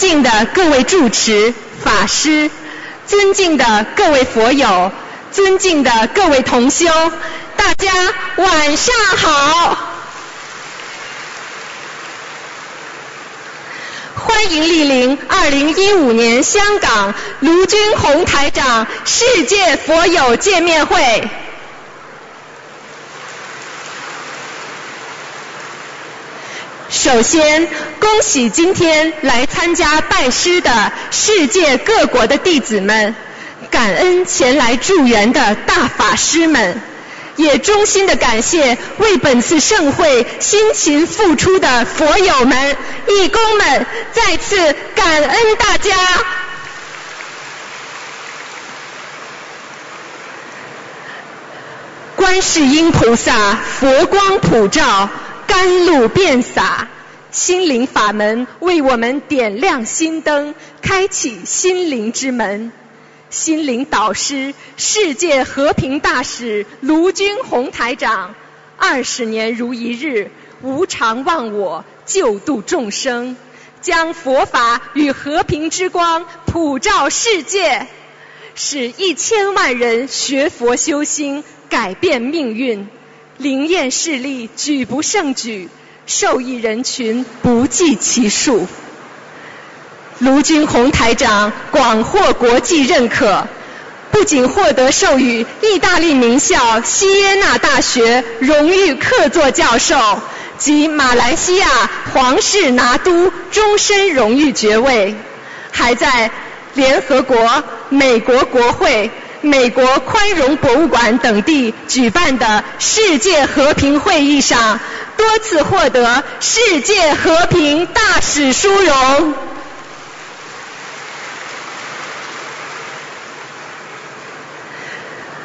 敬的各位住持、法师，尊敬的各位佛友，尊敬的各位同修，大家晚上好！欢迎莅临2015年香港卢军红台长世界佛友见面会。首先，恭喜今天来参加拜师的世界各国的弟子们，感恩前来助缘的大法师们，也衷心的感谢为本次盛会辛勤付出的佛友们、义工们，再次感恩大家。观世音菩萨佛光普照。甘露遍洒，心灵法门为我们点亮心灯，开启心灵之门。心灵导师、世界和平大使卢军宏台长，二十年如一日，无常忘我，救度众生，将佛法与和平之光普照世界，使一千万人学佛修心，改变命运。灵验事例举不胜举，受益人群不计其数。卢军红台长广获国际认可，不仅获得授予意大利名校西耶纳大学荣誉客座教授及马来西亚皇室拿督终身荣誉爵位，还在联合国、美国国会。美国宽容博物馆等地举办的世界和平会议上，多次获得世界和平大使殊荣。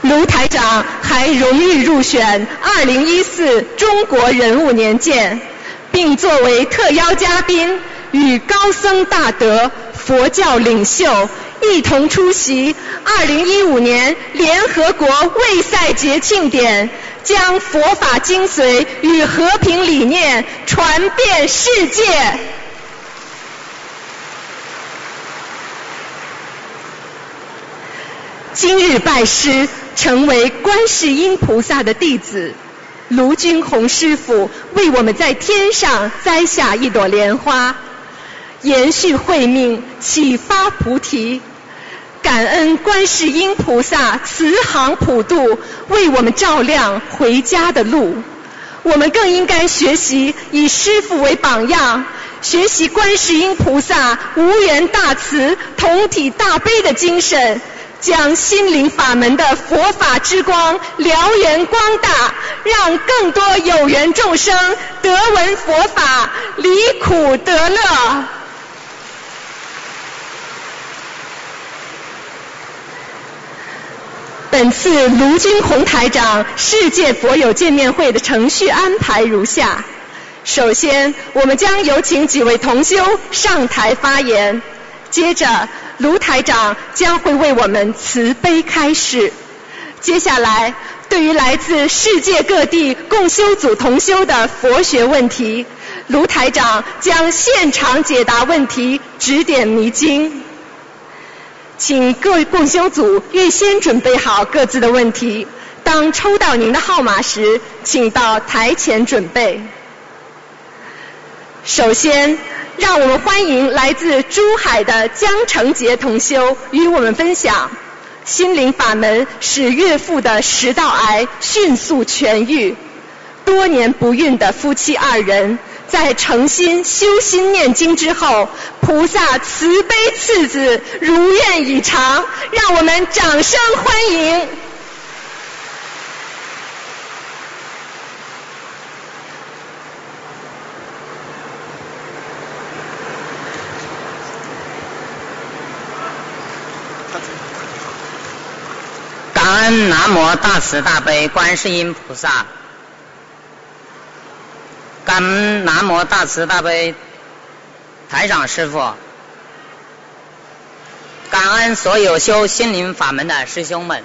卢台长还荣誉入选2014中国人物年鉴，并作为特邀嘉宾，与高僧大德、佛教领袖。一同出席2015年联合国卫赛节庆典，将佛法精髓与和平理念传遍世界。今日拜师，成为观世音菩萨的弟子，卢军宏师傅为我们在天上栽下一朵莲花。延续慧命，启发菩提，感恩观世音菩萨慈航普渡，为我们照亮回家的路。我们更应该学习以师父为榜样，学习观世音菩萨无缘大慈、同体大悲的精神，将心灵法门的佛法之光燎原光大，让更多有缘众生得闻佛法，离苦得乐。本次卢军宏台长世界佛友见面会的程序安排如下：首先，我们将有请几位同修上台发言；接着，卢台长将会为我们慈悲开示；接下来，对于来自世界各地共修组同修的佛学问题，卢台长将现场解答问题，指点迷津。请各位共修组预先准备好各自的问题。当抽到您的号码时，请到台前准备。首先，让我们欢迎来自珠海的江成杰同修与我们分享心灵法门使岳父的食道癌迅速痊愈。多年不孕的夫妻二人。在诚心修心念经之后，菩萨慈悲赐子，如愿以偿，让我们掌声欢迎。感恩南无大慈大悲观世音菩萨。感恩南无大慈大悲台长师傅，感恩所有修心灵法门的师兄们。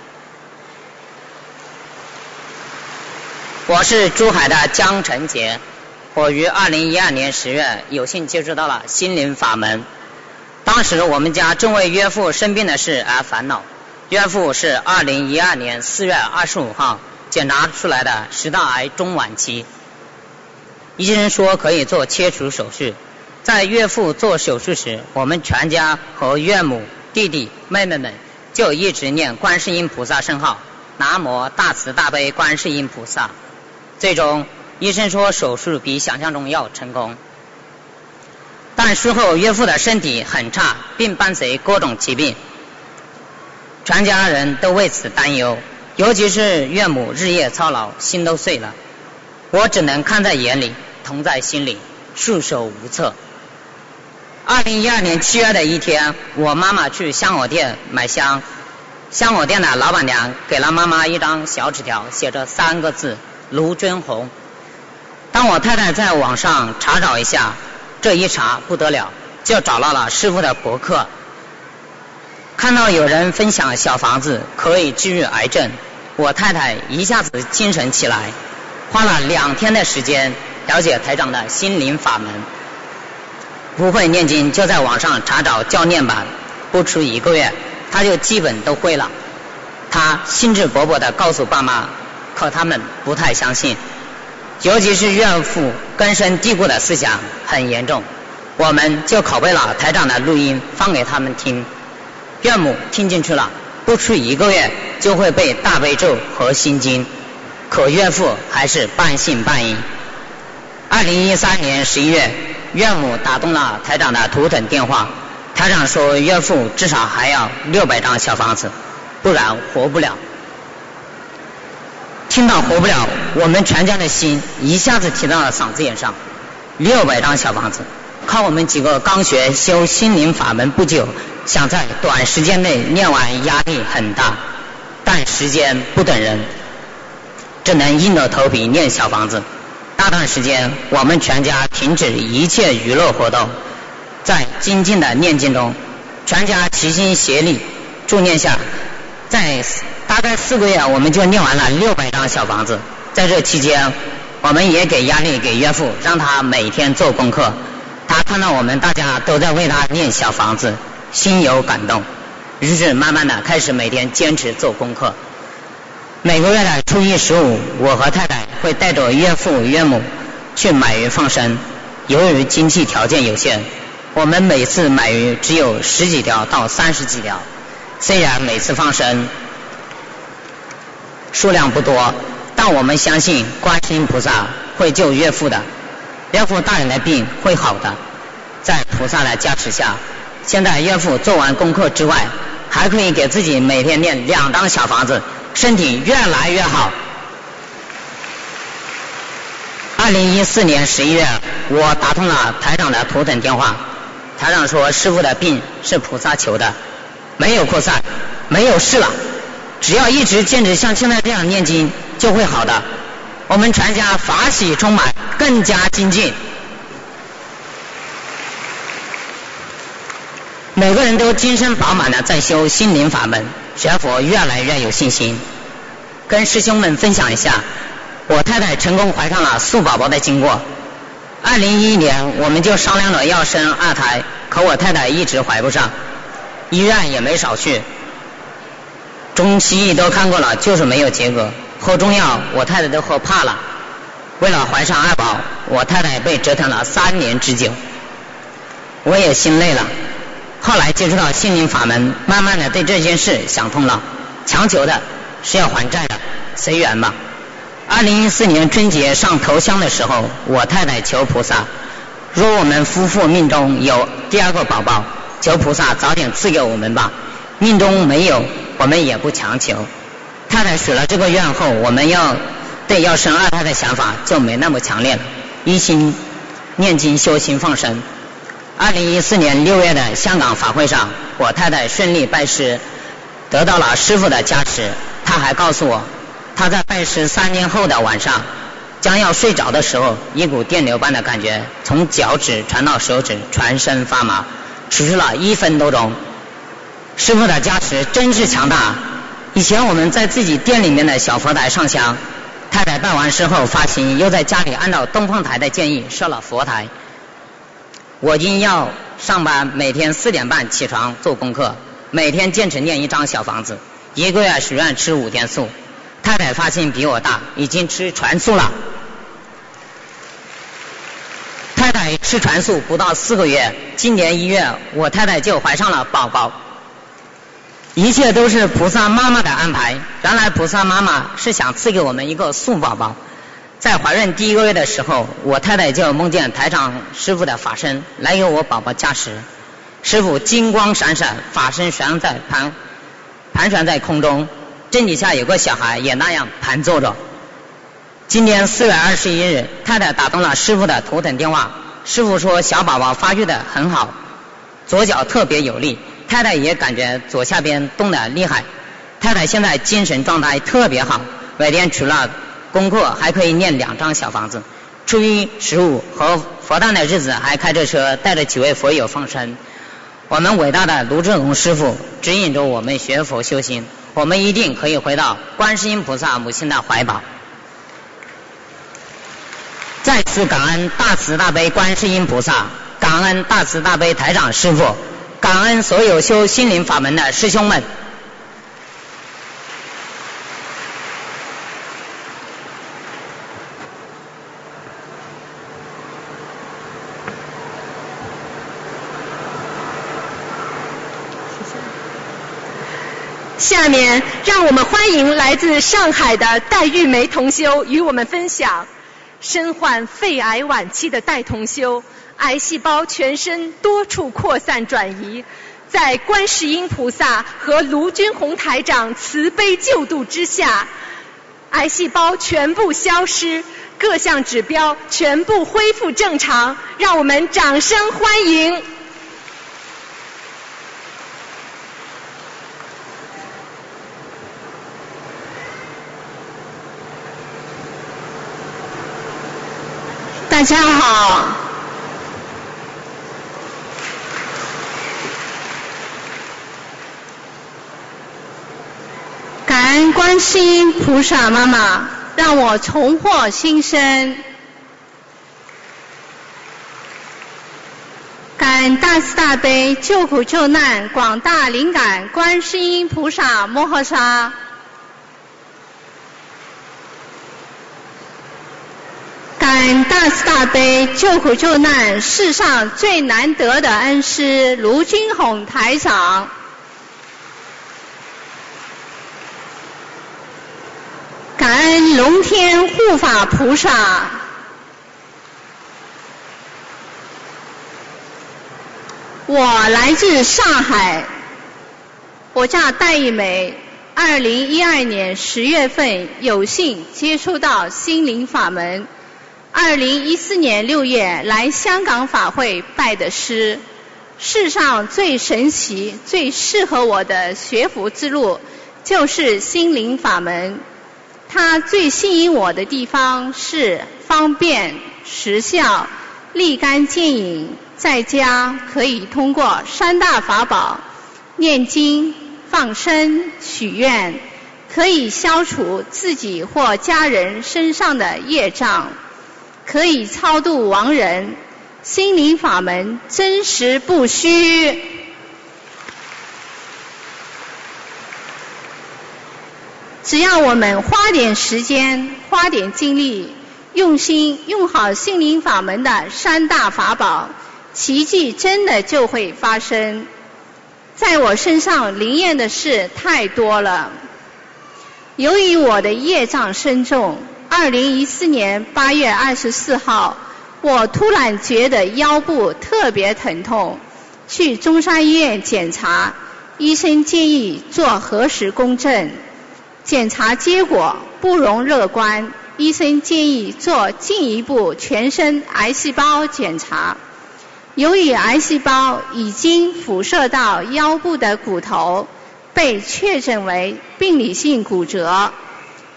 我是珠海的江晨杰，我于二零一二年十月有幸接触到了心灵法门，当时我们家正为岳父生病的事而烦恼。岳父是二零一二年四月二十五号检查出来的食道癌中晚期，医生说可以做切除手术。在岳父做手术时，我们全家和岳母、弟弟、妹妹们就一直念观世音菩萨圣号，南无大慈大悲观世音菩萨。最终，医生说手术比想象中要成功。但术后岳父的身体很差，并伴随各种疾病，全家人都为此担忧，尤其是岳母日夜操劳，心都碎了。我只能看在眼里，疼在心里，束手无策。二零一二年七月的一天，我妈妈去香火店买香，香火店的老板娘给了妈妈一张小纸条，写着三个字“卢军红”。当我太太在网上查找一下。这一查不得了，就找到了师傅的博客，看到有人分享小房子可以治愈癌症，我太太一下子精神起来，花了两天的时间了解台长的心灵法门。不会念经就在网上查找教念版，不出一个月，他就基本都会了。他兴致勃勃地告诉爸妈，可他们不太相信。尤其是岳父根深蒂固的思想很严重，我们就拷贝了台长的录音放给他们听，岳母听进去了，不出一个月就会背大悲咒和心经，可岳父还是半信半疑。二零一三年十一月，岳母打通了台长的图腾电话，台长说岳父至少还要六百张小房子，不然活不了。听到活不了，我们全家的心一下子提到了嗓子眼上。六百张小房子，靠我们几个刚学修心灵法门不久，想在短时间内念完，压力很大。但时间不等人，只能硬着头皮念小房子。大段时间，我们全家停止一切娱乐活动，在精进的念经中，全家齐心协力助念下，在。大概四个月，我们就念完了六百张小房子。在这期间，我们也给压力给岳父，让他每天做功课。他看到我们大家都在为他念小房子，心有感动，于是慢慢的开始每天坚持做功课。每个月的初一十五，我和太太会带着岳父岳母去买鱼放生。由于经济条件有限，我们每次买鱼只有十几条到三十几条。虽然每次放生。数量不多，但我们相信观世音菩萨会救岳父的，岳父大人的病会好的，在菩萨的加持下，现在岳父做完功课之外，还可以给自己每天念两张小房子，身体越来越好。二零一四年十一月，我打通了台长的头等电话，台长说师傅的病是菩萨求的，没有扩散，没有事了。只要一直坚持像现在这样念经，就会好的。我们全家法喜充满，更加精进。每个人都精神饱满的在修心灵法门，学佛越来越有信心。跟师兄们分享一下，我太太成功怀上了素宝宝的经过。二零一一年，我们就商量着要生二胎，可我太太一直怀不上，医院也没少去。中西医都看过了，就是没有结果。喝中药，我太太都喝怕了。为了怀上二宝，我太太被折腾了三年之久。我也心累了。后来接触到心灵法门，慢慢的对这件事想通了。强求的是要还债的，随缘吧。二零一四年春节上头香的时候，我太太求菩萨，若我们夫妇命中有第二个宝宝，求菩萨早点赐给我们吧。命中没有。我们也不强求。太太许了这个愿后，我们要对要生二胎的想法就没那么强烈了，一心念经修心放生。二零一四年六月的香港法会上，我太太顺利拜师，得到了师傅的加持。她还告诉我，她在拜师三天后的晚上，将要睡着的时候，一股电流般的感觉从脚趾传到手指，全身发麻，持续了一分多钟。师傅的加持真是强大。以前我们在自己店里面的小佛台上香，太太拜完师后发心，又在家里按照东方台的建议设了佛台。我因要上班每天四点半起床做功课，每天坚持念一张小房子，一个月许愿吃五天素。太太发现比我大，已经吃全素了。太太吃全素不到四个月，今年一月我太太就怀上了宝宝。一切都是菩萨妈妈的安排。原来菩萨妈妈是想赐给我们一个素宝宝。在怀孕第一个月的时候，我太太就梦见台长师傅的法身来给我宝宝加持。师傅金光闪闪，法身悬在盘盘旋在空中，正底下有个小孩也那样盘坐着。今年四月二十一日，太太打通了师傅的头等电话，师傅说小宝宝发育的很好，左脚特别有力，太太也感觉左下边动的厉害。太太现在精神状态特别好，每天除了功课还可以念两张小房子，初一十五和佛诞的日子还开着车带着几位佛友放生。我们伟大的卢志龙师傅指引着我们学佛修心，我们一定可以回到观世音菩萨母亲的怀抱。再次感恩大慈大悲观世音菩萨，感恩大慈大悲台长师傅，感恩所有修心灵法门的师兄们。下面让我们欢迎来自上海的戴玉梅同修与我们分享，身患肺癌晚期的戴同修，癌细胞全身多处扩散转移，在观世音菩萨和卢军红台长慈悲救度之下，癌细胞全部消失，各项指标全部恢复正常，让我们掌声欢迎。大家好，感恩观世音菩萨妈妈，让我重获新生。感恩大慈大悲救苦救难广大灵感观世音菩萨摩诃萨。感恩大慈大悲救苦救难世上最难得的恩师卢军宏台长。感恩龙天护法菩萨。我来自上海，我叫戴玉梅。二零一二年十月份有幸接触到心灵法门。二零一四年六月来香港法会拜的师，世上最神奇、最适合我的学佛之路就是心灵法门。它最吸引我的地方是方便、实效、立竿见影，在家可以通过三大法宝念经、放生、许愿，可以消除自己或家人身上的业障。可以超度亡人，心灵法门真实不虚。只要我们花点时间，花点精力，用心用好心灵法门的三大法宝，奇迹真的就会发生。在我身上灵验的事太多了，由于我的业障深重。二零一四年八月二十四号，我突然觉得腰部特别疼痛，去中山医院检查，医生建议做核磁共振，检查结果不容乐观，医生建议做进一步全身癌细胞检查，由于癌细胞已经辐射到腰部的骨头，被确诊为病理性骨折。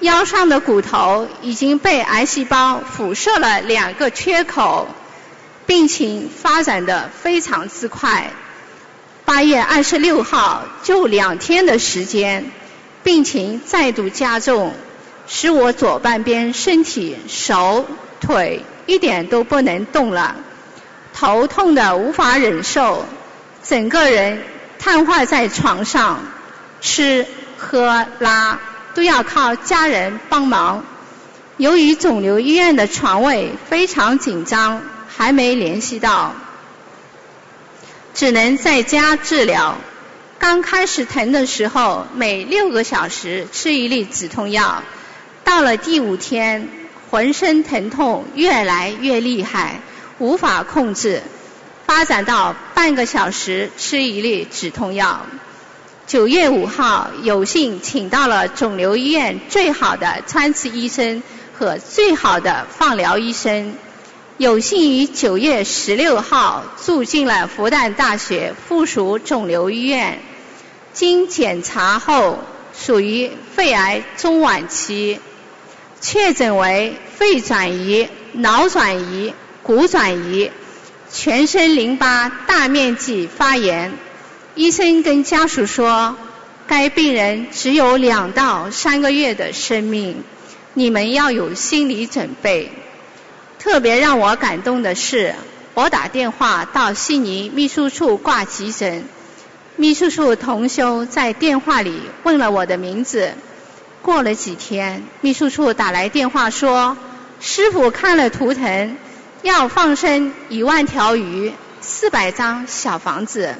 腰上的骨头已经被癌细胞辐射了两个缺口，病情发展的非常之快。八月二十六号，就两天的时间，病情再度加重，使我左半边身体、手、腿一点都不能动了。头痛的无法忍受，整个人瘫痪在床上，吃喝拉都要靠家人帮忙。由于肿瘤医院的床位非常紧张，还没联系到，只能在家治疗。刚开始疼的时候，每六个小时吃一粒止痛药，到了第五天，浑身疼痛越来越厉害，无法控制，发展到半个小时吃一粒止痛药。九月五号，有幸请到了肿瘤医院最好的穿刺医生和最好的放疗医生，有幸于九月十六号住进了复旦大学附属肿瘤医院。经检查后，属于肺癌中晚期，确诊为肺转移、脑转移、骨转移，全身淋巴大面积发炎。医生跟家属说，该病人只有两到三个月的生命，你们要有心理准备。特别让我感动的是，我打电话到悉尼秘书处挂急诊。秘书处同修在电话里问了我的名字。过了几天，秘书处打来电话说，师傅看了图腾，要放生一万条鱼，四百张小房子。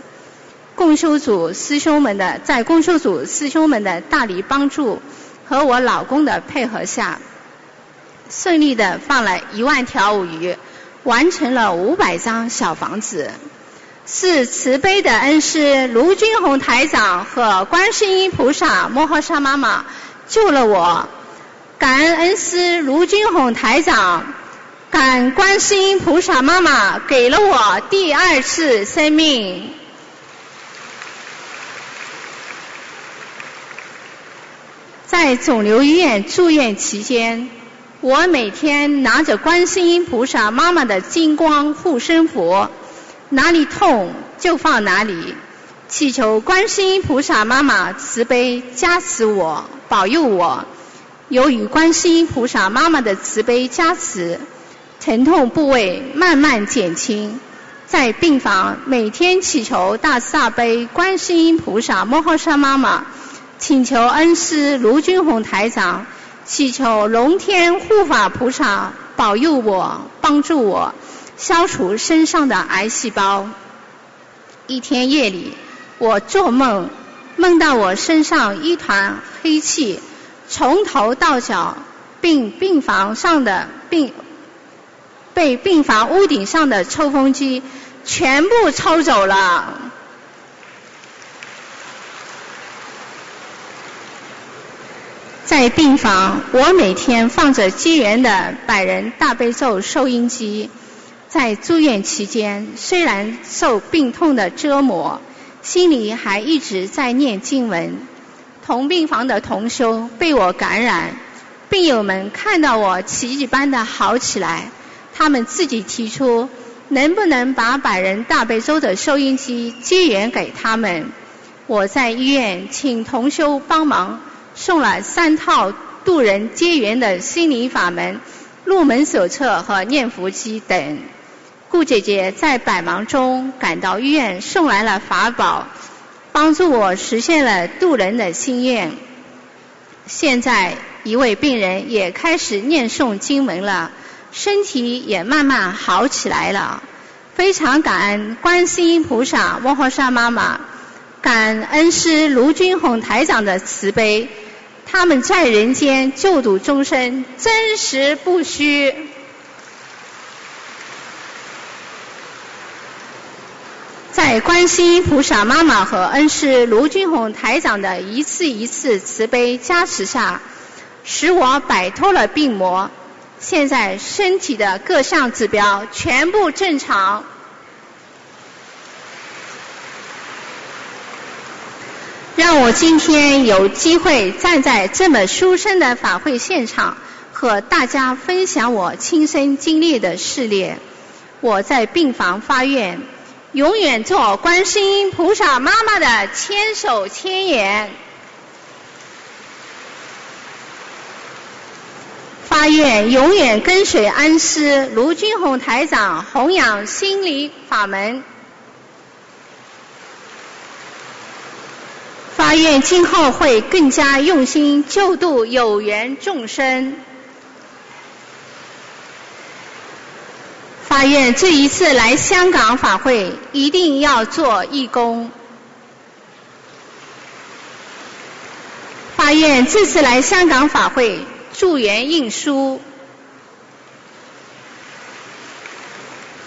共修组师兄们的在共修组师兄们的大力帮助和我老公的配合下，顺利的放了一万条鱼，完成了五百张小房子。是慈悲的恩师卢军宏台长和观世音菩萨摩诃萨妈妈救了我，感恩恩师卢军宏台长，感恩观世音菩萨妈妈给了我第二次生命。在肿瘤医院住院期间，我每天拿着观世音菩萨妈妈的金光护身符。哪里痛就放哪里，祈求观世音菩萨妈妈慈悲加持我，保佑我。由于观世音菩萨妈妈的慈悲加持，疼痛部位慢慢减轻。在病房每天祈求大慈大悲观世音菩萨摩诃萨妈妈，请求恩师卢军宏台长，祈求龙天护法菩萨保佑我，帮助我。消除身上的癌细胞。一天夜里，我做梦，梦到我身上一团黑气，从头到脚，并病房上的病，被病房屋顶上的抽风机全部抽走了。在病房，我每天放着机缘的百人大悲咒收音机。在住院期间，虽然受病痛的折磨，心里还一直在念经文。同病房的同修被我感染，病友们看到我奇迹般的好起来，他们自己提出能不能把百人大悲咒的收音机接援给他们。我在医院请同修帮忙送了三套渡人接缘的心灵法门入门手册和念佛机等。顾姐姐在百忙中赶到医院，送来了法宝，帮助我实现了渡人的心愿。现在一位病人也开始念诵经文了，身体也慢慢好起来了。非常感恩观世音菩萨、摩诃萨妈妈，感恩师卢军宏台长的慈悲，他们在人间救度众生，真实不虚。在观世菩萨妈妈和恩师卢军宏台长的一次一次慈悲加持下，使我摆脱了病魔，现在身体的各项指标全部正常。让我今天有机会站在这么殊胜的法会现场，和大家分享我亲身经历的事例。我在病房发愿。永远做观世音菩萨妈妈的千手千眼，发愿永远跟随恩师卢军宏台长弘扬心理法门。发愿今后会更加用心救度有缘众生。发愿这一次来香港法会一定要做义工。发愿这次来香港法会助缘印书。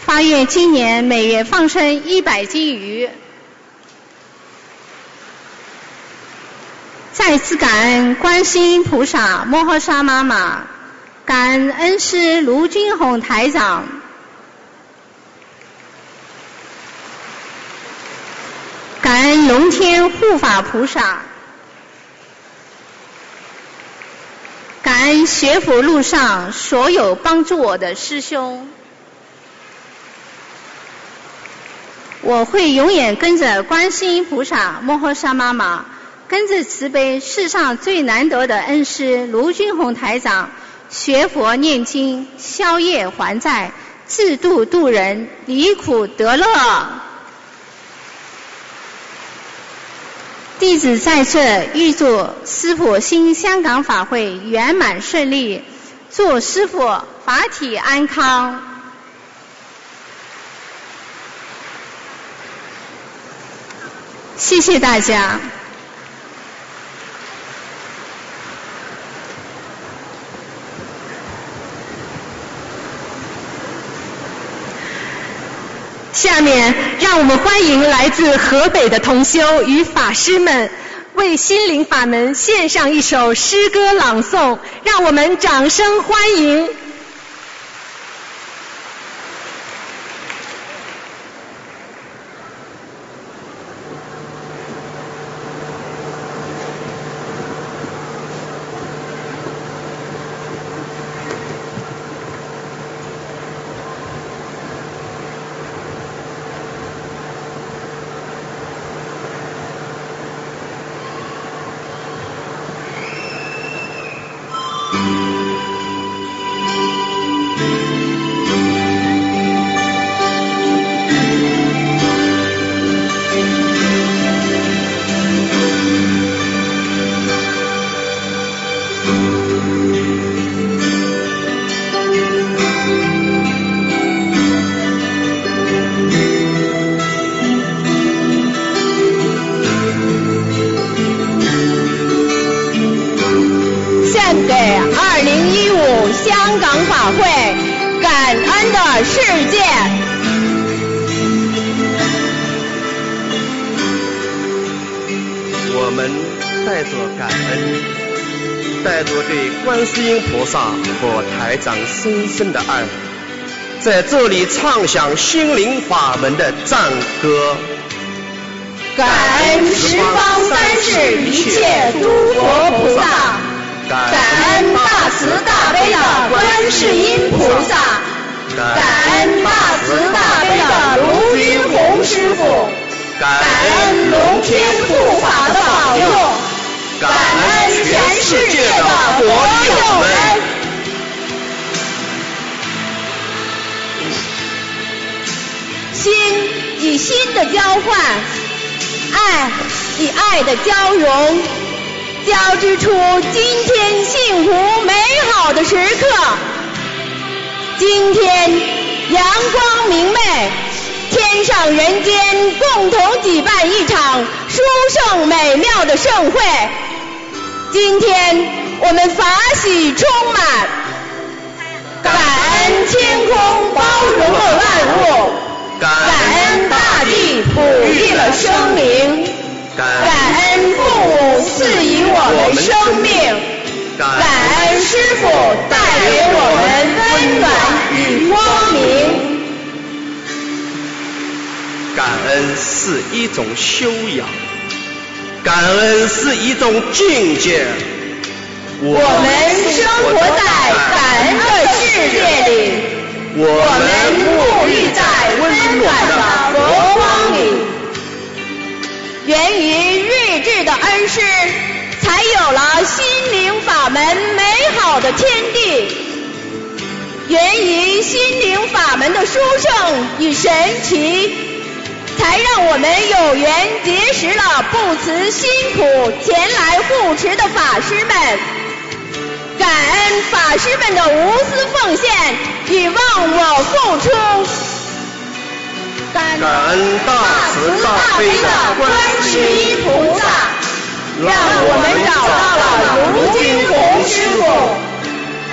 发愿今年每月放生一百斤鱼。再次感恩观世音菩萨摩诃萨妈妈，感恩恩师卢军宏台长，感恩龙天护法菩萨，感恩学佛路上所有帮助我的师兄，我会永远跟着观世音菩萨摩诃萨妈妈。跟着慈悲世上最难得的恩师卢军宏台长学佛念经消业还债自度度人离苦得乐。弟子在这预祝师父新香港法会圆满顺利，祝师父法体安康。谢谢大家。下面，让我们欢迎来自河北的同修与法师们为心灵法门献上一首诗歌朗诵，让我们掌声欢迎。深深的爱，在这里唱响心灵法门的赞歌。感恩十方三世一切诸佛菩萨，感恩大慈大悲的观世音菩萨，感恩大慈大悲的卢云宏师傅，感恩龙天护法的保佑，感恩全世界的佛友们。与心的交换，爱与爱的交融，交织出今天幸福美好的时刻。今天阳光明媚，天上人间共同举办一场殊胜美妙的盛会。今天我们法喜充满，感恩天空包容了万物。感恩大地哺育了生灵，感恩父母赐予我们生命，感恩师傅带给我们温暖与光明。感恩是一种修养，感恩是一种境界。我们生活在感恩的世界里。我们沐浴在温暖的佛光里，源于睿智的恩师，才有了心灵法门美好的天地。源于心灵法门的殊胜与神奇，才让我们有缘结识了不辞辛苦前来护持的法师们。感恩法师们的无私奉献与忘我付出。感恩大慈大悲的观世音菩萨，让我们找到了卢军红师傅。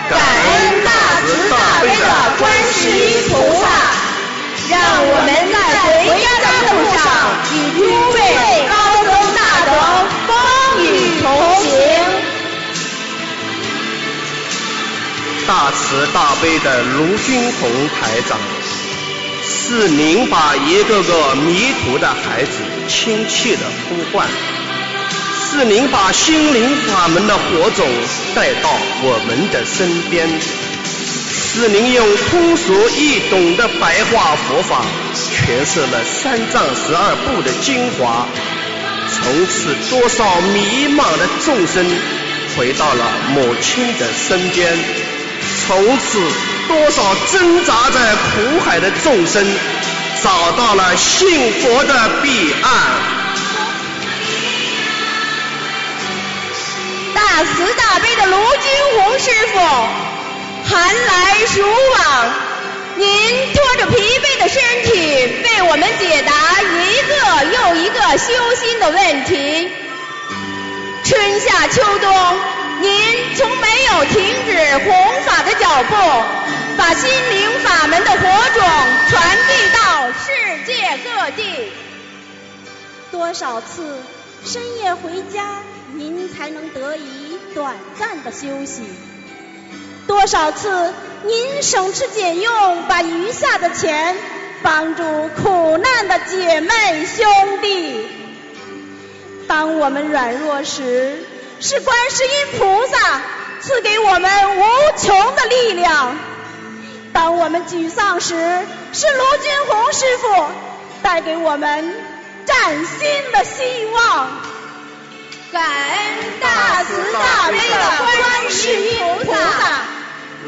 感恩大慈大悲的观世音菩萨，让我们在回家的路上与大慈大悲的卢军红台长，是您把一个个迷途的孩子亲切的呼唤。是您把心灵法门的火种带到我们的身边，是您用通俗易懂的白话佛法诠释了三藏十二部的精华，从此多少迷茫的众生回到了母亲的身边，从此多少挣扎在苦海的众生找到了幸福的彼岸。大慈大悲的卢金红师傅，寒来暑往，您拖着疲惫的身体为我们解答一个又一个修心的问题。春夏秋冬，您从没有停止弘法的脚步，把心灵法门的火种传递到世界各地。多少次深夜回家？您才能得以短暂的休息。多少次您省吃俭用，把余下的钱帮助苦难的姐妹兄弟。当我们软弱时，是观世音菩萨赐给我们无穷的力量；当我们沮丧时，是卢军红师傅带给我们崭新的希望。感恩大慈大悲的观世音菩萨，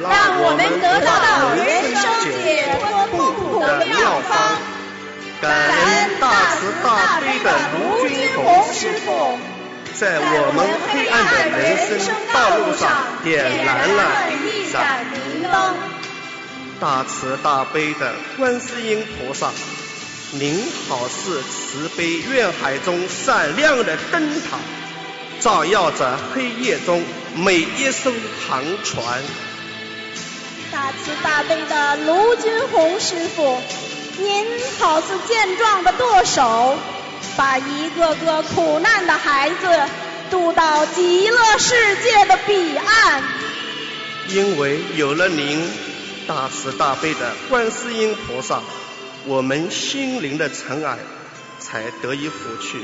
让我们得到人生解脱痛苦的妙方。感恩大慈大悲的卢军红师傅，在我们黑暗的人生道路上点燃了一盏明灯。大慈大悲的观世音菩萨，您好似慈悲愿海中闪亮的灯塔。照耀着黑夜中每一艘航船。大慈大悲的卢军红师傅，您好似健壮的舵手，把一个个苦难的孩子渡到极乐世界的彼岸。因为有了您，大慈大悲的观世音菩萨，我们心灵的尘埃才得以拂去。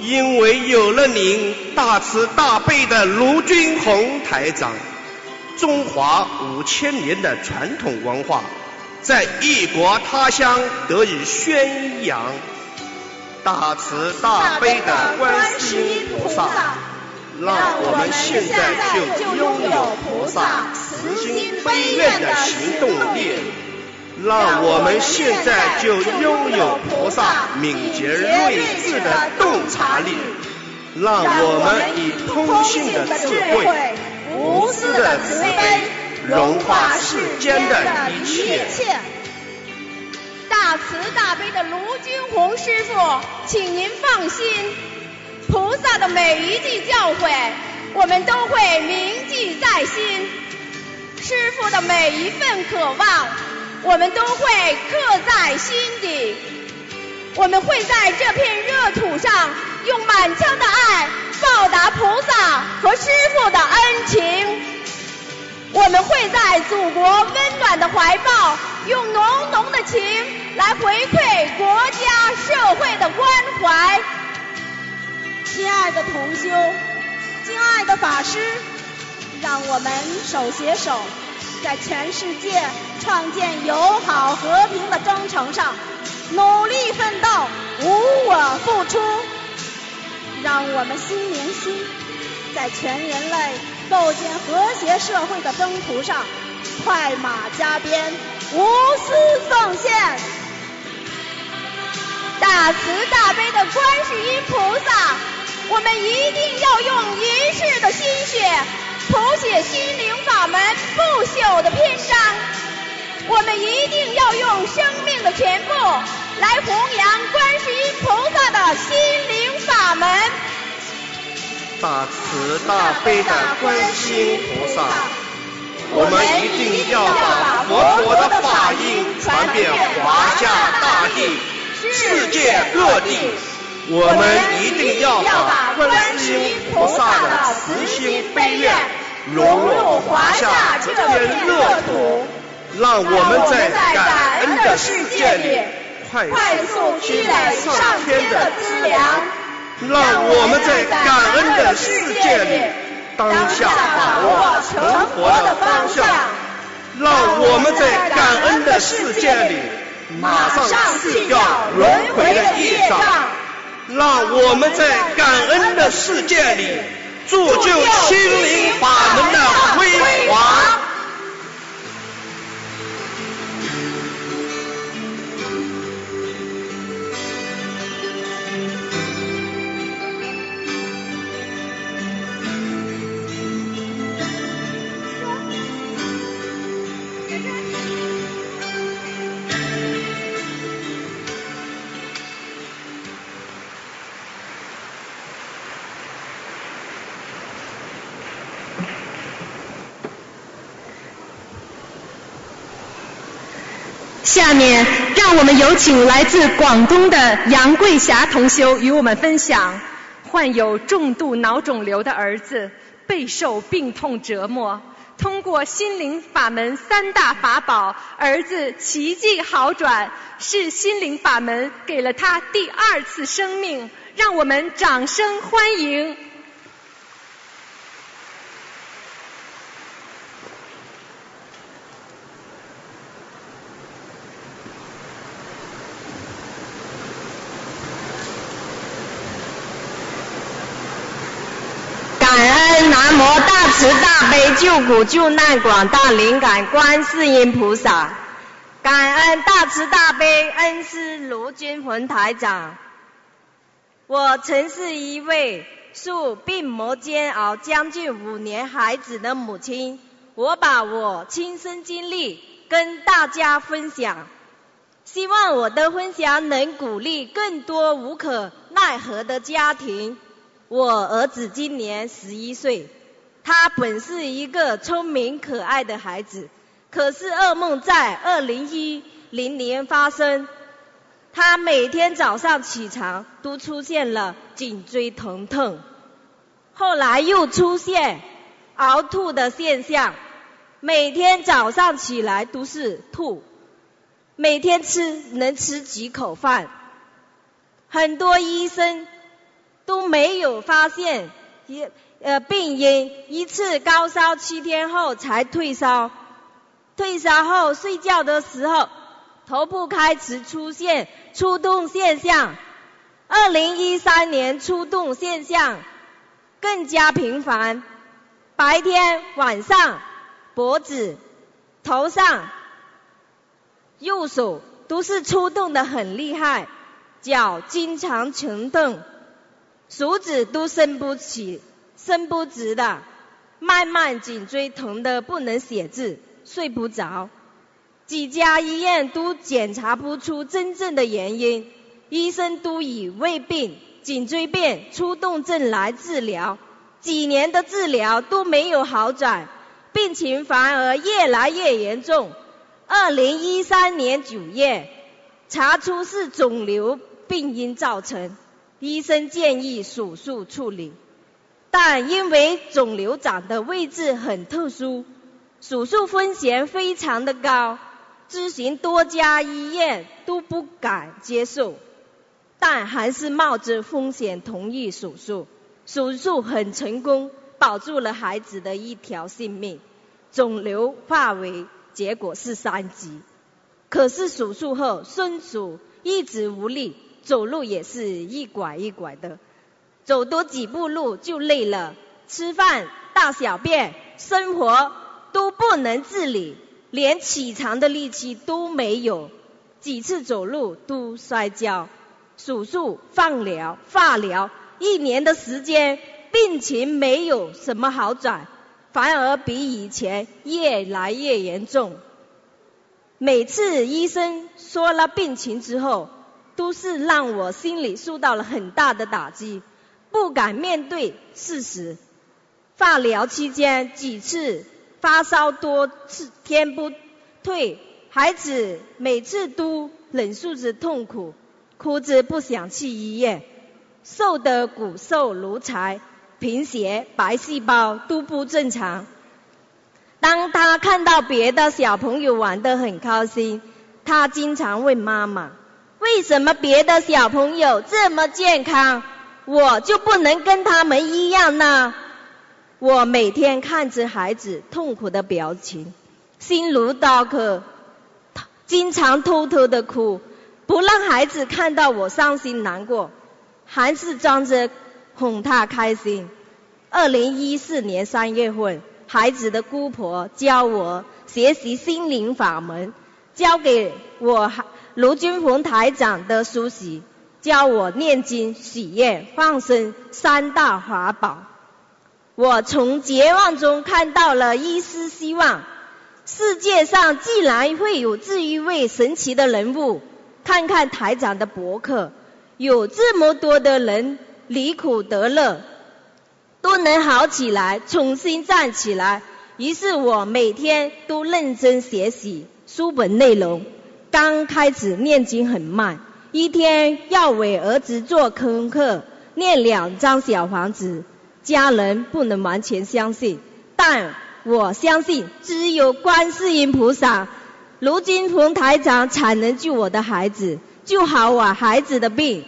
因为有了您大慈大悲的卢军宏台长，中华五千年的传统文化在异国他乡得以宣扬。大慈大悲的观世音菩萨，让我们现在就拥有菩萨慈心悲愿的行动力。让我们现在就拥有菩萨敏捷睿智的洞察力，让我们以通信的智慧、无私的慈悲，融化世间的一切。大慈大悲的卢军红师傅，请您放心，菩萨的每一句教诲，我们都会铭记在心。师傅的每一份渴望。我们都会刻在心底，我们会在这片热土上用满腔的爱报答菩萨和师傅的恩情，我们会在祖国温暖的怀抱用浓浓的情来回馈国家社会的关怀。亲爱的同修，敬爱的法师，让我们手携手。在全世界创建友好和平的征程上，努力奋斗，无我付出。让我们心连心，在全人类构建和谐社会的征途上，快马加鞭，无私奉献。大慈大悲的观世音菩萨，我们一定要用一世的心血，谱写心灵法门不朽的篇章。我们一定要用生命的全部来弘扬观世音菩萨的心灵法门。大慈大悲的观世音菩萨，我们一定要把佛陀的法音传遍华夏大地、世界各地。我们一定要把观世音菩萨的慈心悲愿融入华夏这片乐土。让我们在感恩的世界里快速积累上天的资粮，让我们在感恩的世界里当下把握成佛的方向，让我们在感恩的世界里马上去掉轮回的业障，让我们在感恩的世界里铸就心灵法门的辉煌。下面，让我们有请来自广东的杨桂霞同修与我们分享：患有重度脑肿瘤的儿子备受病痛折磨，通过心灵法门三大法宝，儿子奇迹好转，是心灵法门给了他第二次生命，让我们掌声欢迎。悲救苦救难广大灵感观世音菩萨，感恩大慈大悲恩师卢军宏台长。我曾是一位受病魔煎熬将近五年孩子的母亲，我把我亲身经历跟大家分享，希望我的分享能鼓励更多无可奈何的家庭。我儿子今年十一岁。他本是一个聪明可爱的孩子，可是噩梦在二零一零年发生。他每天早上起床都出现了颈椎疼痛，后来又出现呕吐的现象，每天早上起来都是吐，每天吃能吃几口饭，很多医生都没有发现也。呃，病因一次高烧七天后才退烧，退烧后睡觉的时候，头部开始出现出动现象。二零一三年出动现象更加频繁，白天晚上脖子、头上、右手都是出动的很厉害，脚经常沉动，手指都伸不起。伸不直的，慢慢颈椎疼的不能写字，睡不着。几家医院都检查不出真正的原因，医生都以胃病、颈椎病、出动症来治疗，几年的治疗都没有好转，病情反而越来越严重。二零一三年九月，查出是肿瘤病因造成，医生建议手术处理。但因为肿瘤长的位置很特殊，手术风险非常的高，咨询多家医院都不敢接受，但还是冒着风险同意手术。手术很成功，保住了孩子的一条性命。肿瘤化为结果是三级，可是手术后孙手一直无力，走路也是一拐一拐的。走多几步路就累了，吃饭、大小便、生活都不能自理，连起床的力气都没有，几次走路都摔跤，手术、放疗、化疗，一年的时间，病情没有什么好转，反而比以前越来越严重。每次医生说了病情之后，都是让我心里受到了很大的打击，不敢面对事实。化疗期间几次发烧多次天不退，孩子每次都忍受着痛苦，哭着不想去医院，瘦得骨瘦如柴，贫血白细胞都不正常。当他看到别的小朋友玩得很开心，他经常问妈妈：“为什么别的小朋友这么健康，我就不能跟他们一样呢？”我每天看着孩子痛苦的表情，心如刀割，经常偷偷的哭，不让孩子看到我伤心难过，还是装着哄他开心。二零一四年三月份，孩子的姑婆教我学习心灵法门，教给我卢军红台长的书籍，教我念经、许愿、放生三大法宝。我从绝望中看到了一丝希望，世界上既然会有这一位神奇的人物，看看台长的博客，有这么多的人离苦得乐，都能好起来，重新站起来。于是我每天都认真学习书本内容。刚开始念经很慢，一天要为儿子做功课，念两张小房子。家人不能完全相信，但我相信只有观世音菩萨、卢金鹏台长才能救我的孩子，救好我孩子的病。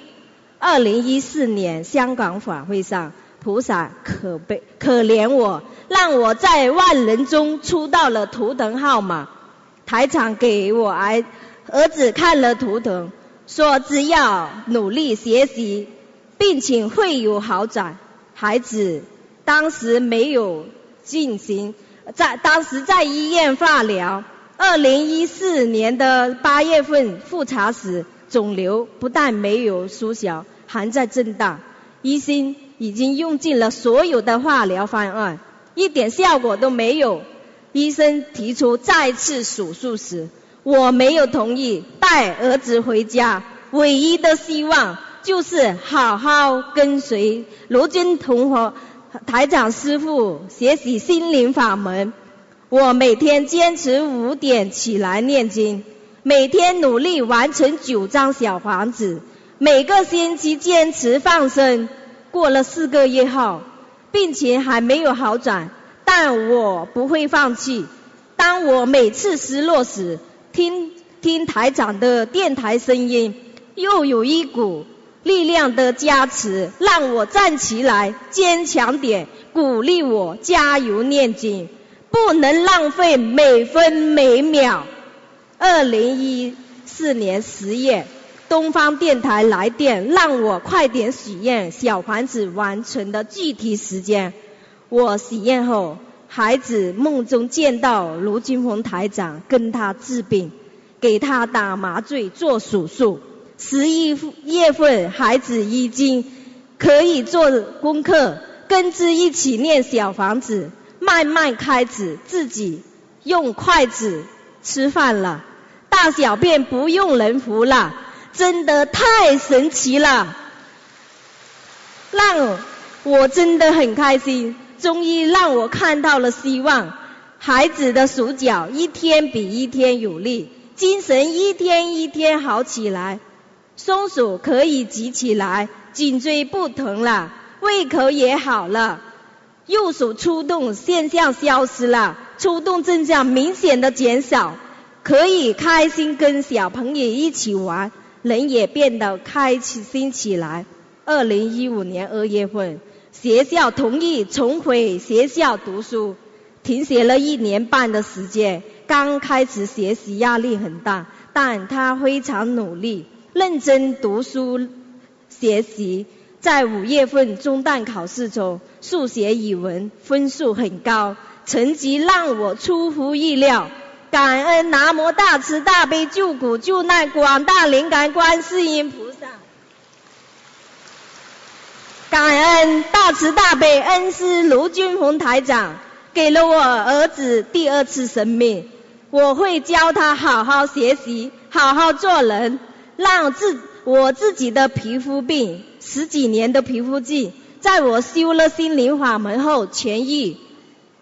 二零一四年香港法会上，菩萨可悲可怜我，让我在万人中出到了图腾号码。台长给我儿儿子看了图腾，说只要努力学习，病情会有好转。孩子当时没有进行，在当时在医院化疗。二零一四年的八月份复查时，肿瘤不但没有缩小，还在增大。医生已经用尽了所有的化疗方案，一点效果都没有。医生提出再次手术时，我没有同意带儿子回家。唯一的希望。就是好好跟随罗军同和台长师傅学习心灵法门。我每天坚持五点起来念经，每天努力完成九张小房子，每个星期坚持放生。过了四个月后，病情还没有好转，但我不会放弃。当我每次失落时，听听台长的电台声音，又有一股。力量的加持，让我站起来，坚强点，鼓励我加油念经，不能浪费每分每秒。二零一四年十月，东方电台来电，让我快点许愿，小房子完成的具体时间。我许愿后，孩子梦中见到卢金红台长，跟他治病，给他打麻醉，做手术。十一月份，孩子已经可以做功课，跟着一起念小房子，慢慢开始自己用筷子吃饭了，大小便不用人扶了，真的太神奇了，让我真的很开心，终于让我看到了希望。孩子的手脚一天比一天有力，精神一天一天好起来。松鼠可以举起来，颈椎不疼了，胃口也好了，右手出动现象消失了，出动症状明显的减少，可以开心跟小朋友一起玩，人也变得开心起来。二零一五年二月份，学校同意重回学校读书，停学了一年半的时间，刚开始学习压力很大，但他非常努力。认真读书学习，在五月份中段考试中，数学、语文分数很高，成绩让我出乎意料。感恩南无大慈大悲救苦救难广大灵感观世音菩萨。感恩大慈大悲恩师卢俊宏台长，给了我儿子第二次生命。我会教他好好学习，好好做人，让自我自己的皮肤病十几年的皮肤病，在我修了心灵法门后痊愈。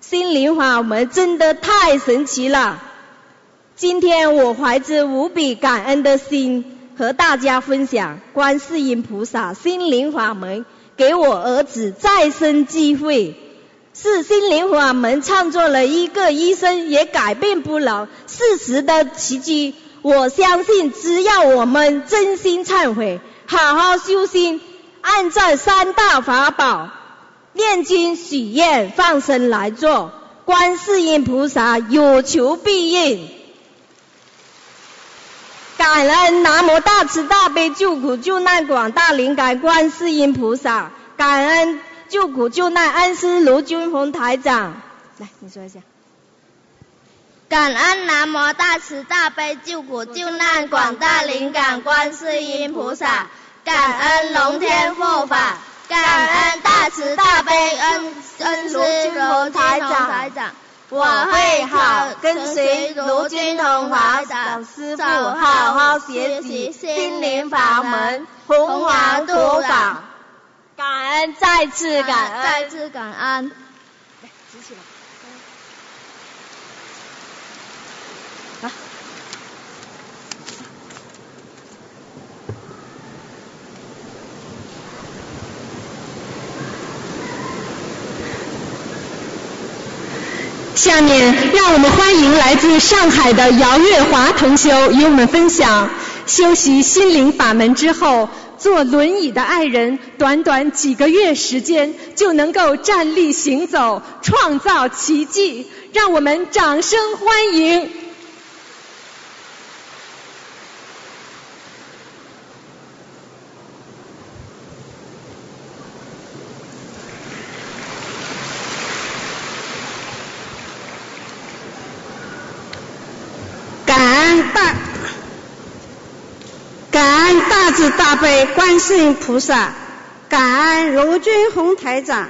心灵法门真的太神奇了。今天我怀着无比感恩的心，和大家分享观世音菩萨心灵法门。给我儿子再生机会，是心灵法门创作了一个医生也改变不了事实的奇迹。我相信，只要我们真心忏悔，好好修心，按照三大法宝念经、许愿、放生来做，观世音菩萨有求必应。感恩南无大慈大悲救苦救难广大灵感观世音菩萨，感恩救苦救难恩师卢军宏台长。来，你说一下。感恩南无大慈大悲救苦救难广大灵感观世音菩萨，感恩龙天护法，感恩大慈大悲恩恩师卢台长。我会好跟随卢军同华老师傅好好学习心灵法门，弘扬督导。感恩，再次感恩，再次感恩。下面，让我们欢迎来自上海的姚月华同修与我们分享修习心灵法门之后，坐轮椅的爱人短短几个月时间就能够站立行走，创造奇迹。让我们掌声欢迎。大悲观世音菩萨，感恩卢军宏台长，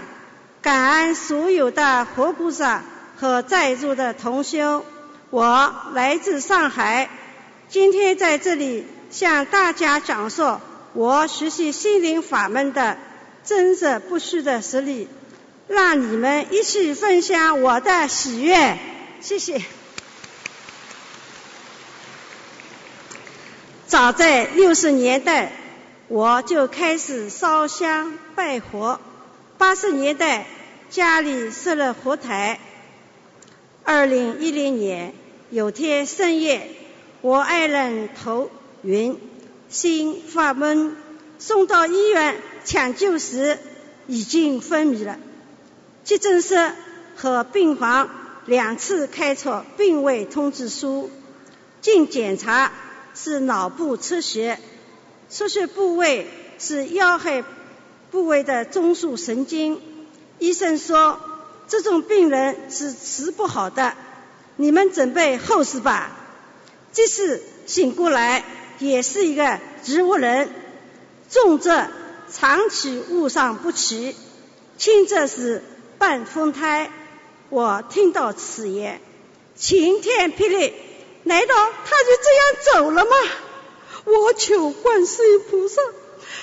感恩所有的活菩萨和在座的同修。我来自上海，今天在这里向大家讲述我学习心灵法门的真实不虚的实力，让你们一起分享我的喜悦。谢谢。早在六十年代，我就开始烧香拜佛。八十年代，家里设了佛台。二零一零年有天深夜，我爱人头晕，心发闷，送到医院抢救时已经昏迷了。急诊室和病房两次开错病危通知书，经检查。是脑部出血，出血部位是要害部位的中枢神经。医生说，这种病人是治不好的，你们准备后事吧。即使醒过来，也是一个植物人，重则长期卧上不起，轻则是半风胎。我听到此言，晴天霹雳。难道他就这样走了吗？我求观世音菩萨，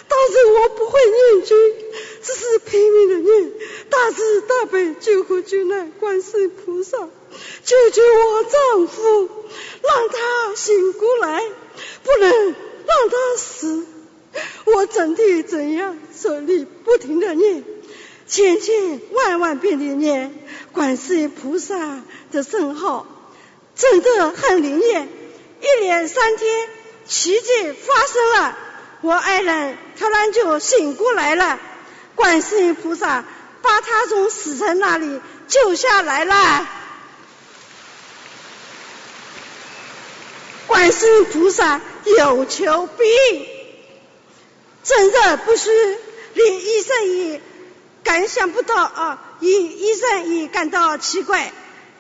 但是我不会念经，只是拼命的念大慈大悲救苦救难观世音菩萨，救救我丈夫，让他醒过来，不能让他死。我整天怎样手里不停的念，千千万万遍的念观世音菩萨的圣号。真的很灵验，一连三天，奇迹发生了，我爱人突然就醒过来了，观世音菩萨把他从死神那里救下来了，观世音菩萨有求必应，真的不虚，连医生也感想不到啊，医医生也感到奇怪。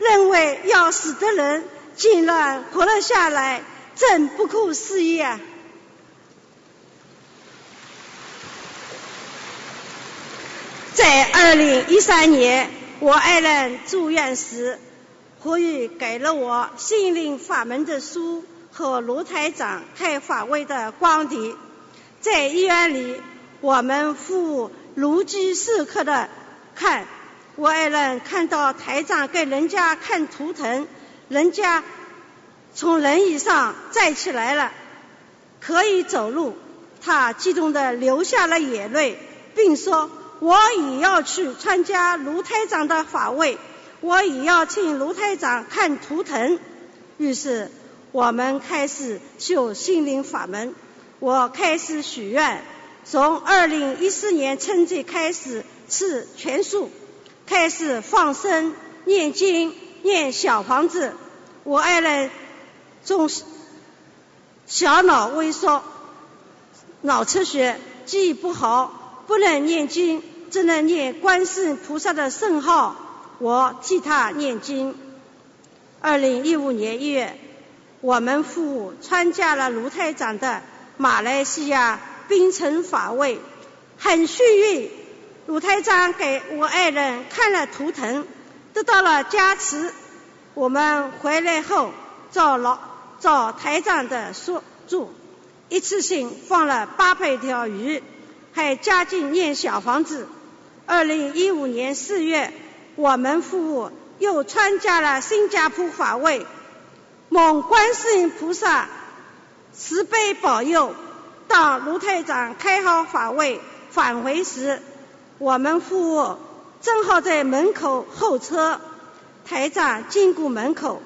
认为要死的人竟然活了下来，真不可思议啊！在二零一三年，我爱人住院时，呼吁给了我心灵法门的书和卢台长开法会的光碟。在医院里，我们父如饥似渴的看。我爱人看到台长给人家看图腾，人家从轮椅上站起来了，可以走路，他激动的流下了眼泪，并说：“我也要去参加卢台长的法会，我也要请卢台长看图腾。”于是我们开始修心灵法门，我开始许愿，从二零一四年春节开始吃全素。开始放生、念经、念小房子。我爱人总是小脑萎缩、脑出血，记忆不好，不能念经，只能念观世菩萨的圣号。我替他念经。二零一五年一月，我们父参加了卢太长的马来西亚槟城法会，很幸运。鲁台长给我爱人看了图腾，得到了加持。我们回来后找老找台长的说住，一次性放了八百条鱼，还加紧念小房子。二零一五年四月，我们夫妇又参加了新加坡法会，蒙观世音菩萨慈悲保佑。当卢台长开好法会返回时。我们父母正好在门口候车，台长经过门口，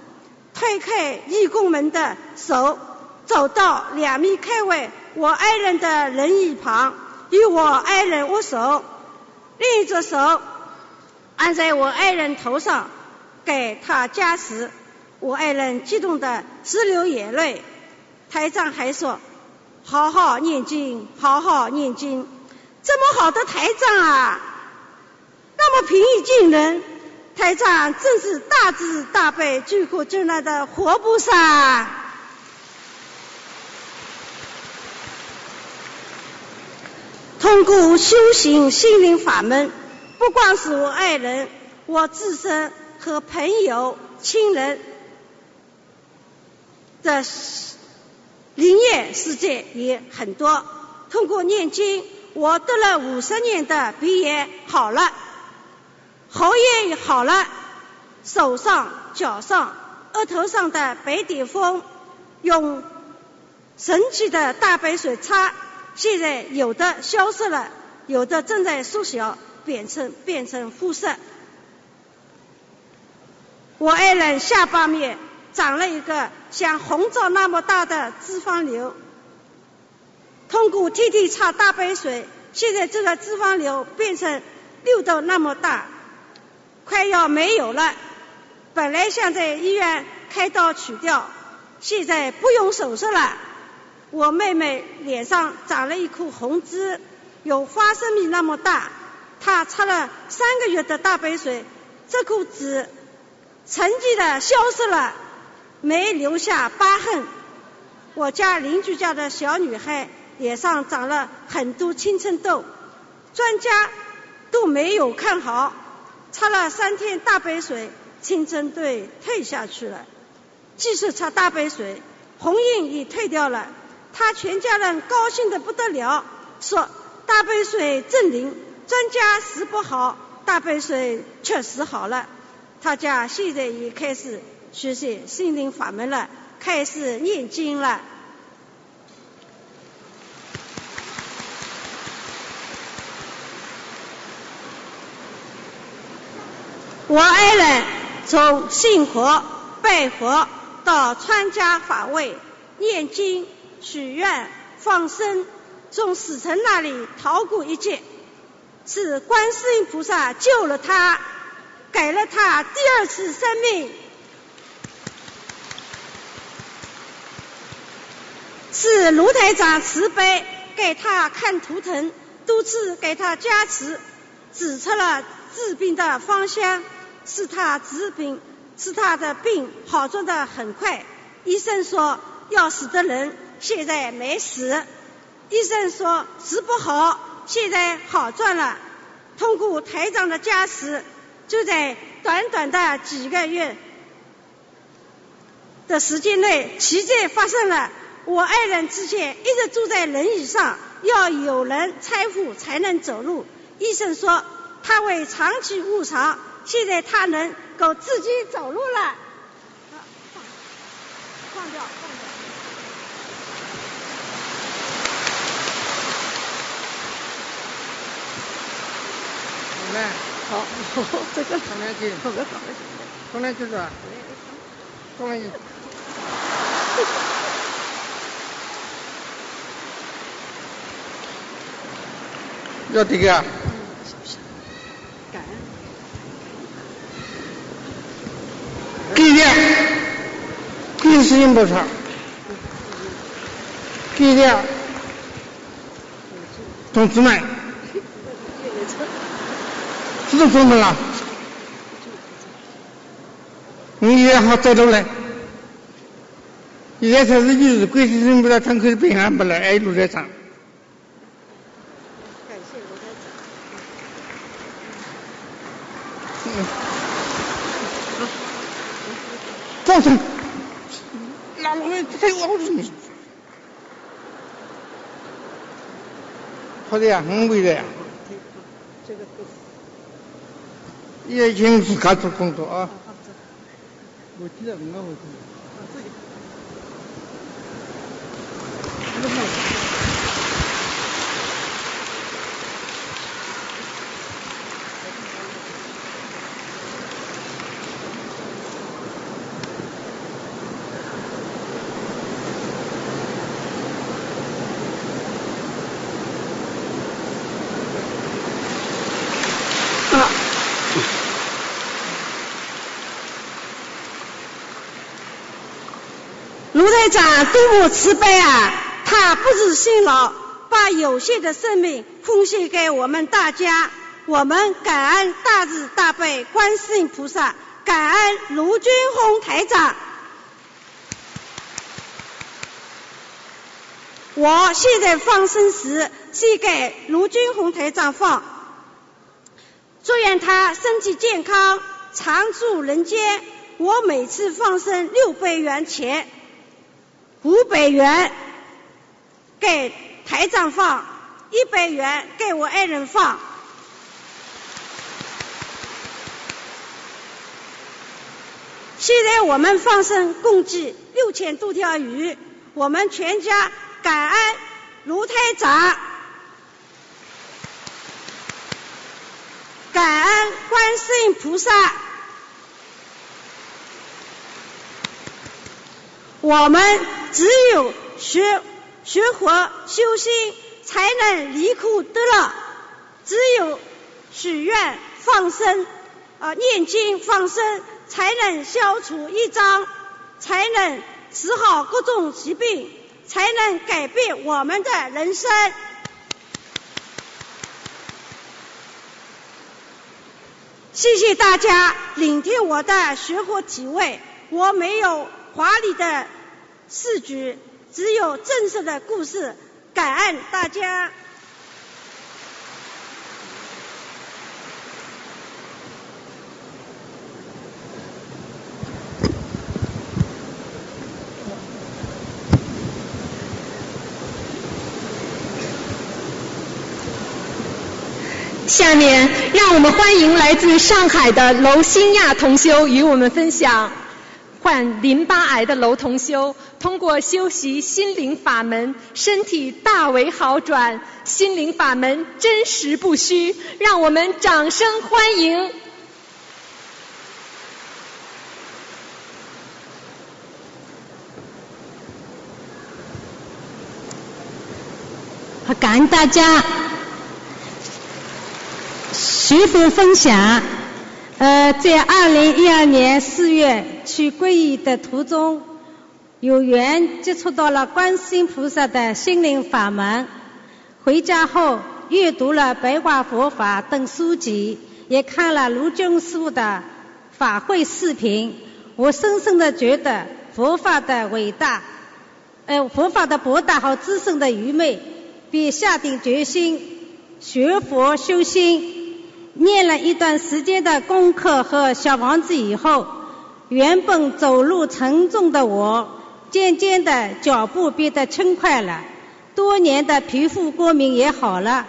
推开义工们的手，走到两米开外我爱人的轮椅旁，与我爱人握手，另一只手按在我爱人头上，给他加持。我爱人激动的直流眼泪。台长还说：“好好念经，好好念经。”这么好的台长啊，那么平易近人，台长真是大慈大悲救苦救难的活菩萨。通过修行心灵法门，不光是我爱人，我自身和朋友、亲人的灵验世界也很多。通过念经。我得了五十年的鼻炎好了，喉炎也好了，手上、脚上、额头上的白点风，用神奇的大白水擦，现在有的消失了，有的正在缩小，变成变成肤色。我爱人下巴面长了一个像红枣那么大的脂肪瘤。通过天天擦大白水，现在这个脂肪瘤变成六豆那么大，快要没有了。本来想在医院开刀取掉，现在不用手术了。我妹妹脸上长了一颗红痣，有花生米那么大。她擦了三个月的大白水，这颗痣沉寂的消失了，没留下疤痕。我家邻居家的小女孩。脸上长了很多青春痘，专家都没有看好，擦了三天大杯水，青春痘退下去了。继续擦大杯水，红印也退掉了。他全家人高兴的不得了，说大杯水真灵，专家死不好，大杯水确实好了。他家现在也开始学习心灵法门了，开始念经了。我爱人从信佛、拜佛到参加法会、念经、许愿、放生，从死神那里逃过一劫，是观世音菩萨救了他，给了他第二次生命，是卢台长慈悲给他看图腾，多次给他加持，指出了治病的方向。是他治病是他的病好转的很快。医生说要死的人现在没死，医生说治不好，现在好转了。通过台长的加持，就在短短的几个月的时间内，奇迹发生了。我爱人之前一直坐在轮椅上，要有人搀扶才能走路。医生说他会长期误伤，现在他能够自己走路了。放掉，放掉。来，好，这个重来去，好的，好的，重来去是吧？重来去。要这个啊？感恩。给点，给事情不少，给点，同志们，这都怎么了？你也好走路来，现在才是就是鬼事情不了，堂口的平安不来，哎，路在长。造成，那我们太老实了。好的呀，很伟的呀。也请是干做工作啊。我记得很好，我记得。台长多么慈悲啊！他不辞辛劳，把有限的生命奉献给我们大家。我们感恩大慈大悲观世音菩萨，感恩卢军红台长。我现在放生时，先给卢军红台长放，祝愿他身体健康，常驻人间。我每次放生六百元钱。五百元给台长放，一百元给我爱人放。现在我们放生共计六千多条鱼，我们全家感恩卢台长，感恩观世音菩萨。我们只有学学佛修心，才能离苦得乐；只有许愿放生啊，念经放生，才能消除一障，才能治好各种疾病，才能改变我们的人生。谢谢大家聆听我的学佛体会，我没有华丽的。市局只有正式的故事，感恩大家。下面让我们欢迎来自上海的娄新亚同修与我们分享。患淋巴癌的娄同修，通过修习心灵法门，身体大为好转。心灵法门真实不虚，让我们掌声欢迎。感恩大家学佛分享。呃，在二零一二年四月去皈依的途中，有缘接触到了观世音菩萨的心灵法门。回家后阅读了《白话佛法》等书籍，也看了卢俊师傅的法会视频。我深深的觉得佛法的伟大，呃，佛法的博大和自身的愚昧，便下定决心学佛修心。念了一段时间的功课和小房子以后，原本走路沉重的我，渐渐的脚步变得轻快了。多年的皮肤过敏也好了。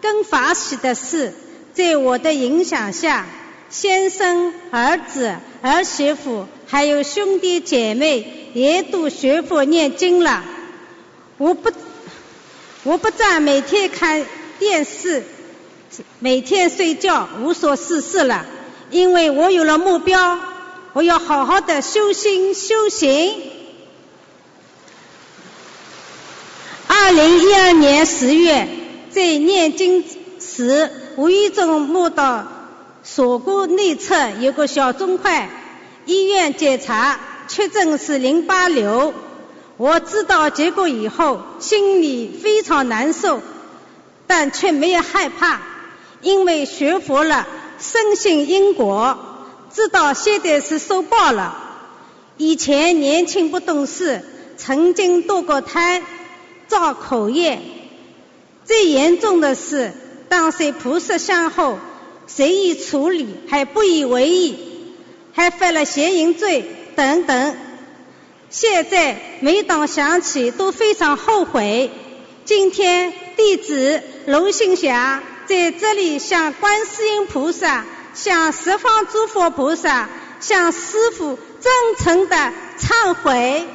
更法喜的是，在我的影响下，先生、儿子、儿媳妇还有兄弟姐妹也都学佛念经了。我不，我不再每天看电视。每天睡觉无所事事了，因为我有了目标，我要好好的修心修行。二零一二年十月，在念经时，无意中摸到锁骨内侧有个小肿块，医院检查确诊是淋巴瘤。我知道结果以后，心里非常难受，但却没有害怕。因为学佛了，深信因果，知道现在是受报了。以前年轻不懂事，曾经堕过胎，造口业。最严重的是，当在菩萨相后，随意处理，还不以为意，还犯了邪淫罪等等。现在每当想起，都非常后悔。今天弟子龙新霞。在这里向观世音菩萨、向十方诸佛菩萨、向师父真诚的忏悔，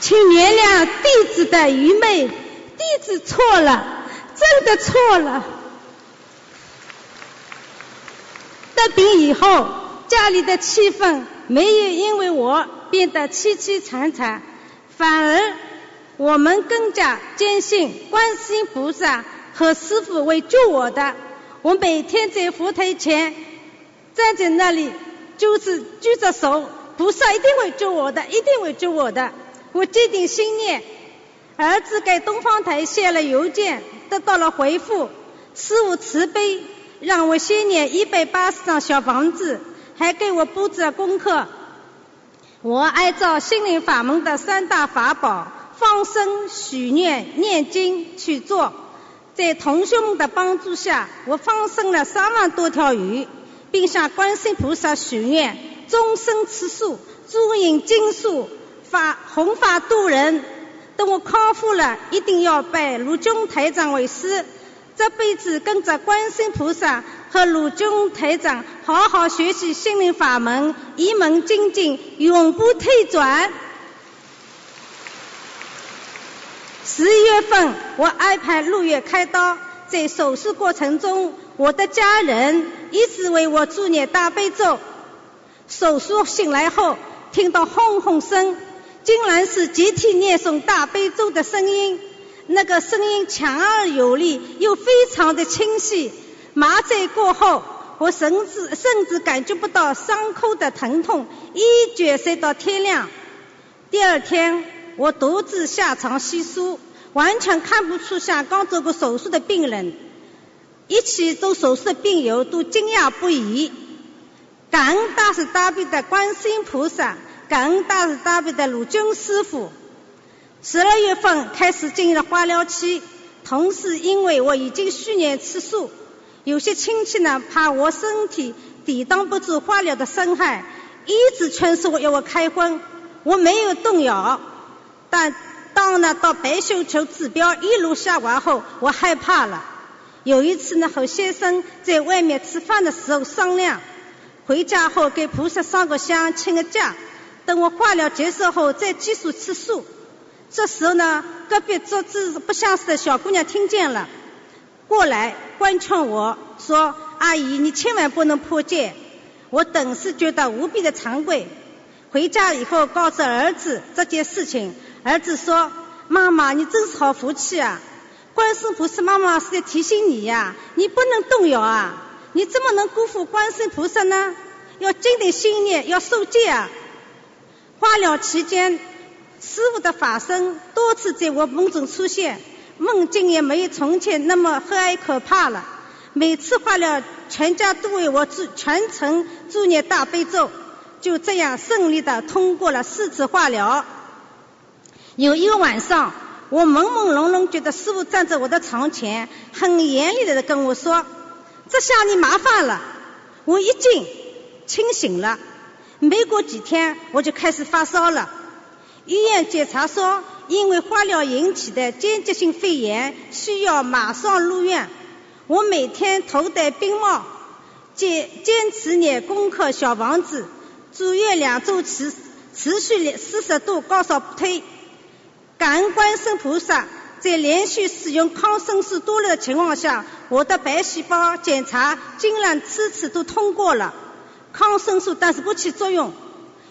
请原谅弟子的愚昧，弟子错了，真的错了。得病以后，家里的气氛没有因为我变得凄凄惨惨，反而。我们更加坚信观世音菩萨和师父会救我的。我每天在佛台前站在那里，就是举着手，菩萨一定会救我的，一定会救我的。我坚定信念。儿子给东方台写了邮件，得到了回复。师父慈悲，让我先念一百八十张小房子，还给我布置了功课。我按照心灵法门的三大法宝。放生、许愿、念经去做，在同学们的帮助下，我放生了三万多条鱼，并向观世菩萨许愿：终身吃素，诸饮经素，法弘法度人。等我康复了，一定要拜卢军台长为师，这辈子跟着观世菩萨和卢军台长好好学习心灵法门，一门精进，永不退转。十一月份，我安排六月开刀。在手术过程中，我的家人一直为我助念大悲咒。手术醒来后，听到轰轰声，竟然是集体念诵大悲咒的声音。那个声音强而有力，又非常的清晰。麻醉过后，我甚至甚至感觉不到伤口的疼痛，一觉睡到天亮。第二天。我独自下床洗漱，完全看不出像刚做过手术的病人。一起做手术的病友都惊讶不已。感恩大慈大悲的观世音菩萨，感恩大慈大悲的鲁军师傅。十二月份开始进入了化疗期，同时因为我已经去年吃素，有些亲戚呢怕我身体抵挡不住化疗的伤害，一直劝说我要我开荤，我没有动摇。但当呢到白绣球指标一路下完后，我害怕了。有一次呢和先生在外面吃饭的时候商量，回家后给菩萨上个香请个假，等我化疗结束后再继续吃素。这时候呢隔壁桌子不相识的小姑娘听见了，过来关劝我说：“阿姨你千万不能破戒。”我顿时觉得无比的惭愧。回家以后告诉儿子这件事情。儿子说：“妈妈，你真是好福气啊！观世菩萨妈妈是在提醒你呀，你不能动摇啊！你怎么能辜负观世菩萨呢？要坚定信念，要受戒啊！”化疗期间，师傅的法身多次在我梦中出现，梦境也没有从前那么黑暗可怕了。每次化疗，全家都为我祝全程祝念大悲咒，就这样顺利的通过了四次化疗。有一个晚上，我朦朦胧胧觉得师傅站在我的床前，很严厉的跟我说：“这下你麻烦了。”我一惊，清醒了。没过几天，我就开始发烧了。医院检查说，因为化疗引起的间接性肺炎，需要马上入院。我每天头戴冰帽，坚坚持念功课小房子，住院两周持持续四十度高烧不退。感恩观世菩萨，在连续使用抗生素多了的情况下，我的白细胞检查竟然次次都通过了。抗生素但是不起作用，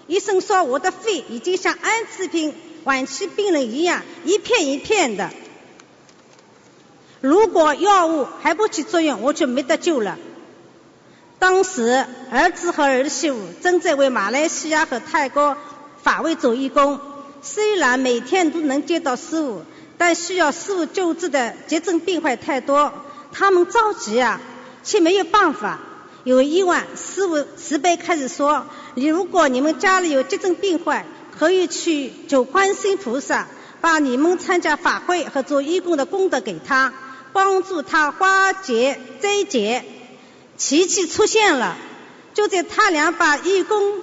医生说我的肺已经像安滋病晚期病人一样一片一片的。如果药物还不起作用，我就没得救了。当时儿子和儿媳妇正在为马来西亚和泰国法会做义工，虽然每天都能见到师傅，但需要师傅救治的急症病患太多，他们着急啊，却没有办法。有一晚，师傅慈悲开始说：“你如果你们家里有急症病患，可以去求观世菩萨，把你们参加法会和做义工的功德给他。”帮助他化解灾劫，奇迹出现了。就在他俩把义工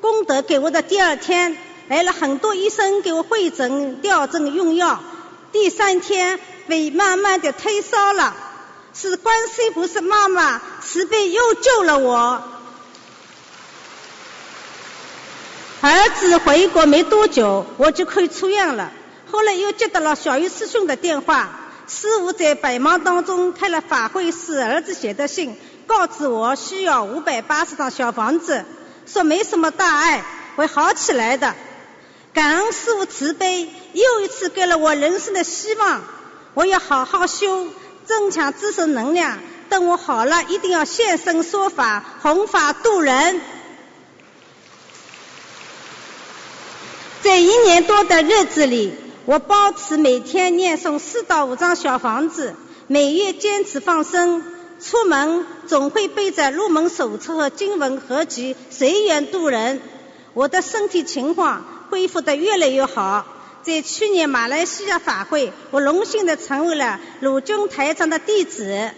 功德给我的第二天，来了很多医生给我会诊、调诊、用药。第三天，肺慢慢的退烧了，是观世菩萨妈妈慈悲又救了我。儿子回国没多久，我就可以出院了。后来又接到了小鱼师兄的电话。师傅在百忙当中开了法会，是儿子写的信，告知我需要五百八十套小房子，说没什么大碍，会好起来的。感恩师傅慈悲，又一次给了我人生的希望。我要好好修，增强自身能量。等我好了，一定要现身说法，弘法度人。在一年多的日子里。我保持每天念诵四到五张小房子，每月坚持放生，出门总会背着入门手册和经文合集，随缘度人。我的身体情况恢复得越来越好。在去年马来西亚法会，我荣幸的成为了鲁军台长的弟子。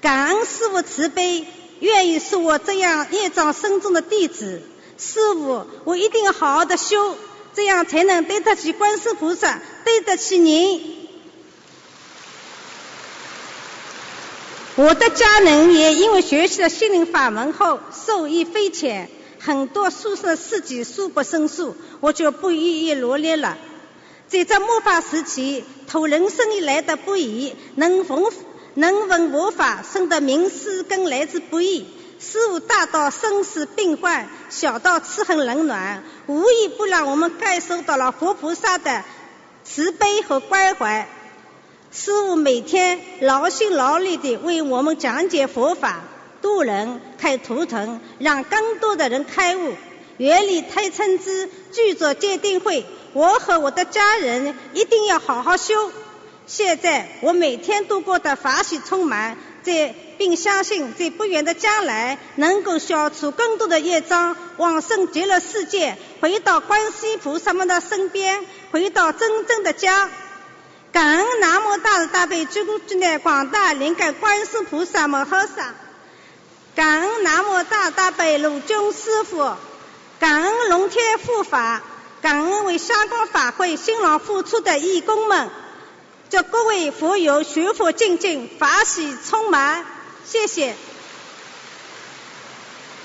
感恩师父慈悲，愿意收我这样业障深重的弟子。师父，我一定好好的修。这样才能对得起观世菩萨，对得起您。我的家人也因为学习了心灵法门后受益匪浅，很多书生事迹数不胜数，我就不一一罗列了。在这末法时期，图人生以来的不易，能逢能闻佛法，生得名师更来之不易。师傅大到生死病患，小到吃喝冷暖，无一不让我们感受到了活菩萨的慈悲和关怀。师父每天劳心劳力地为我们讲解佛法、渡人、开图腾，让更多的人开悟。原理太称之，剧作鉴定会，我和我的家人一定要好好修。现在我每天都过得法喜充满。在并相信，在不远的将来，能够消除更多的业障，往生极乐世界，回到观世菩萨们的身边，回到真正的家。感恩南无大慈大悲救苦救难广大灵感观世菩萨摩诃萨，感恩南无大大悲鲁尊师傅，感恩龙天护法，感恩为香港法会辛劳付出的义工们。祝各位佛友学佛精进，法喜充满，谢谢。